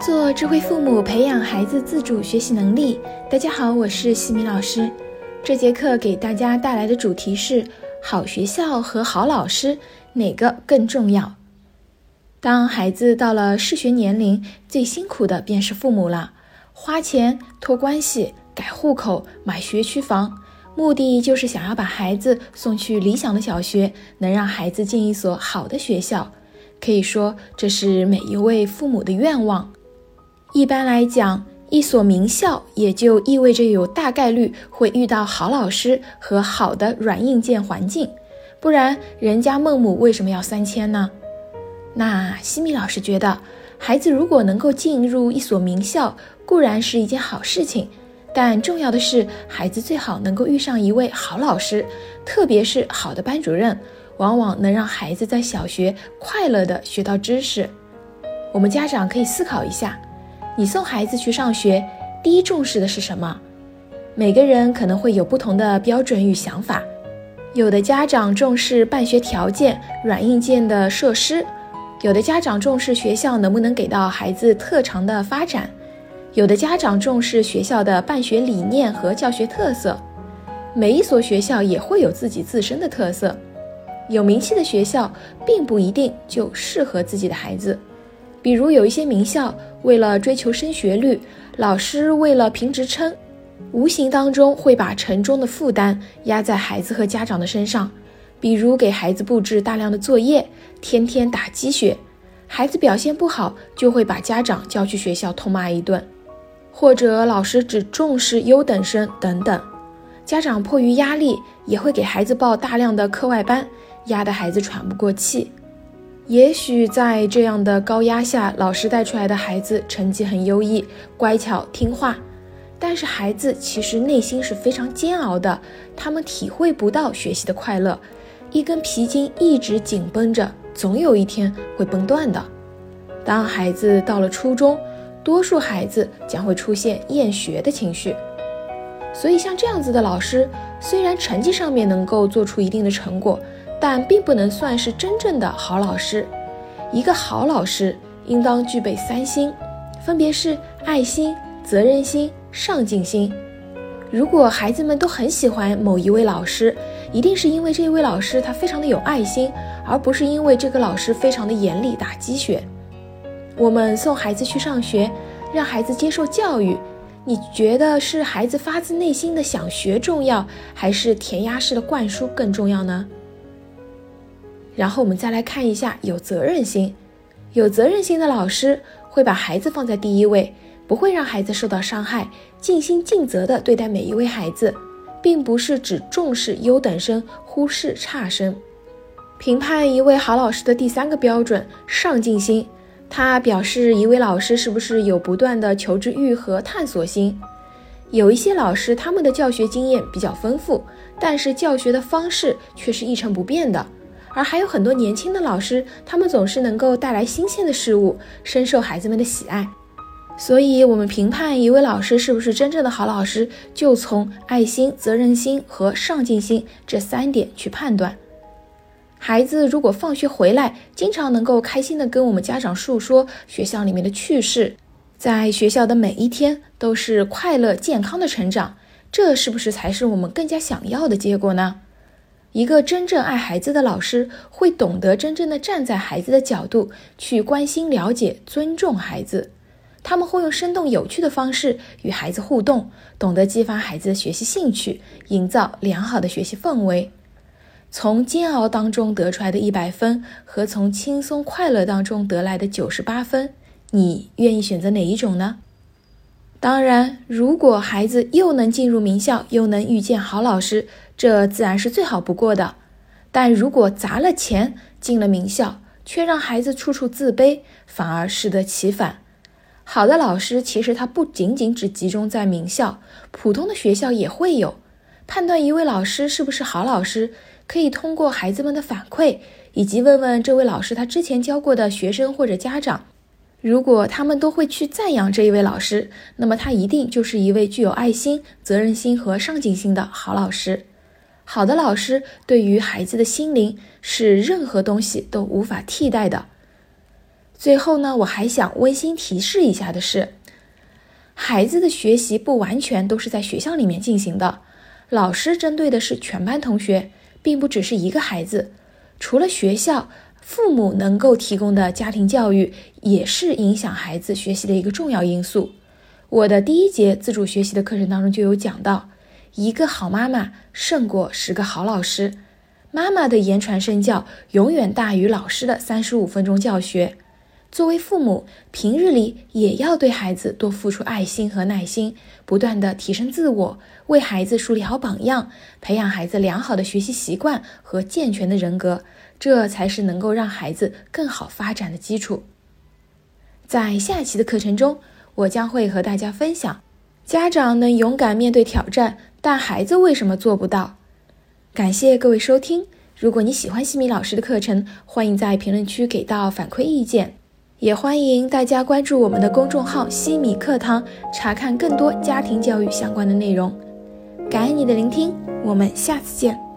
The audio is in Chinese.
做智慧父母，培养孩子自主学习能力。大家好，我是西米老师。这节课给大家带来的主题是：好学校和好老师哪个更重要？当孩子到了适学年龄，最辛苦的便是父母了。花钱、托关系、改户口、买学区房，目的就是想要把孩子送去理想的小学，能让孩子进一所好的学校。可以说，这是每一位父母的愿望。一般来讲，一所名校也就意味着有大概率会遇到好老师和好的软硬件环境，不然人家孟母为什么要三迁呢？那西米老师觉得，孩子如果能够进入一所名校，固然是一件好事情，但重要的是孩子最好能够遇上一位好老师，特别是好的班主任，往往能让孩子在小学快乐地学到知识。我们家长可以思考一下。你送孩子去上学，第一重视的是什么？每个人可能会有不同的标准与想法。有的家长重视办学条件、软硬件的设施；有的家长重视学校能不能给到孩子特长的发展；有的家长重视学校的办学理念和教学特色。每一所学校也会有自己自身的特色。有名气的学校，并不一定就适合自己的孩子。比如有一些名校，为了追求升学率，老师为了评职称，无形当中会把沉重的负担压在孩子和家长的身上。比如给孩子布置大量的作业，天天打鸡血，孩子表现不好，就会把家长叫去学校痛骂一顿；或者老师只重视优等生等等，家长迫于压力，也会给孩子报大量的课外班，压得孩子喘不过气。也许在这样的高压下，老师带出来的孩子成绩很优异、乖巧听话，但是孩子其实内心是非常煎熬的，他们体会不到学习的快乐，一根皮筋一直紧绷着，总有一天会崩断的。当孩子到了初中，多数孩子将会出现厌学的情绪，所以像这样子的老师，虽然成绩上面能够做出一定的成果。但并不能算是真正的好老师。一个好老师应当具备三心，分别是爱心、责任心、上进心。如果孩子们都很喜欢某一位老师，一定是因为这位老师他非常的有爱心，而不是因为这个老师非常的严厉打鸡血。我们送孩子去上学，让孩子接受教育，你觉得是孩子发自内心的想学重要，还是填鸭式的灌输更重要呢？然后我们再来看一下有责任心，有责任心的老师会把孩子放在第一位，不会让孩子受到伤害，尽心尽责地对待每一位孩子，并不是只重视优等生，忽视差生。评判一位好老师的第三个标准，上进心，它表示一位老师是不是有不断的求知欲和探索心。有一些老师他们的教学经验比较丰富，但是教学的方式却是一成不变的。而还有很多年轻的老师，他们总是能够带来新鲜的事物，深受孩子们的喜爱。所以，我们评判一位老师是不是真正的好老师，就从爱心、责任心和上进心这三点去判断。孩子如果放学回来，经常能够开心的跟我们家长述说学校里面的趣事，在学校的每一天都是快乐健康的成长，这是不是才是我们更加想要的结果呢？一个真正爱孩子的老师，会懂得真正的站在孩子的角度去关心、了解、尊重孩子。他们会用生动有趣的方式与孩子互动，懂得激发孩子的学习兴趣，营造良好的学习氛围。从煎熬当中得出来的一百分，和从轻松快乐当中得来的九十八分，你愿意选择哪一种呢？当然，如果孩子又能进入名校，又能遇见好老师。这自然是最好不过的，但如果砸了钱进了名校，却让孩子处处自卑，反而适得其反。好的老师其实他不仅仅只集中在名校，普通的学校也会有。判断一位老师是不是好老师，可以通过孩子们的反馈，以及问问这位老师他之前教过的学生或者家长。如果他们都会去赞扬这一位老师，那么他一定就是一位具有爱心、责任心和上进心的好老师。好的老师对于孩子的心灵是任何东西都无法替代的。最后呢，我还想温馨提示一下的是，孩子的学习不完全都是在学校里面进行的，老师针对的是全班同学，并不只是一个孩子。除了学校，父母能够提供的家庭教育也是影响孩子学习的一个重要因素。我的第一节自主学习的课程当中就有讲到，一个好妈妈胜过十个好老师。妈妈的言传身教永远大于老师的三十五分钟教学。作为父母，平日里也要对孩子多付出爱心和耐心，不断的提升自我，为孩子树立好榜样，培养孩子良好的学习习惯和健全的人格，这才是能够让孩子更好发展的基础。在下期的课程中，我将会和大家分享，家长能勇敢面对挑战，但孩子为什么做不到？感谢各位收听。如果你喜欢西米老师的课程，欢迎在评论区给到反馈意见，也欢迎大家关注我们的公众号“西米课堂”，查看更多家庭教育相关的内容。感恩你的聆听，我们下次见。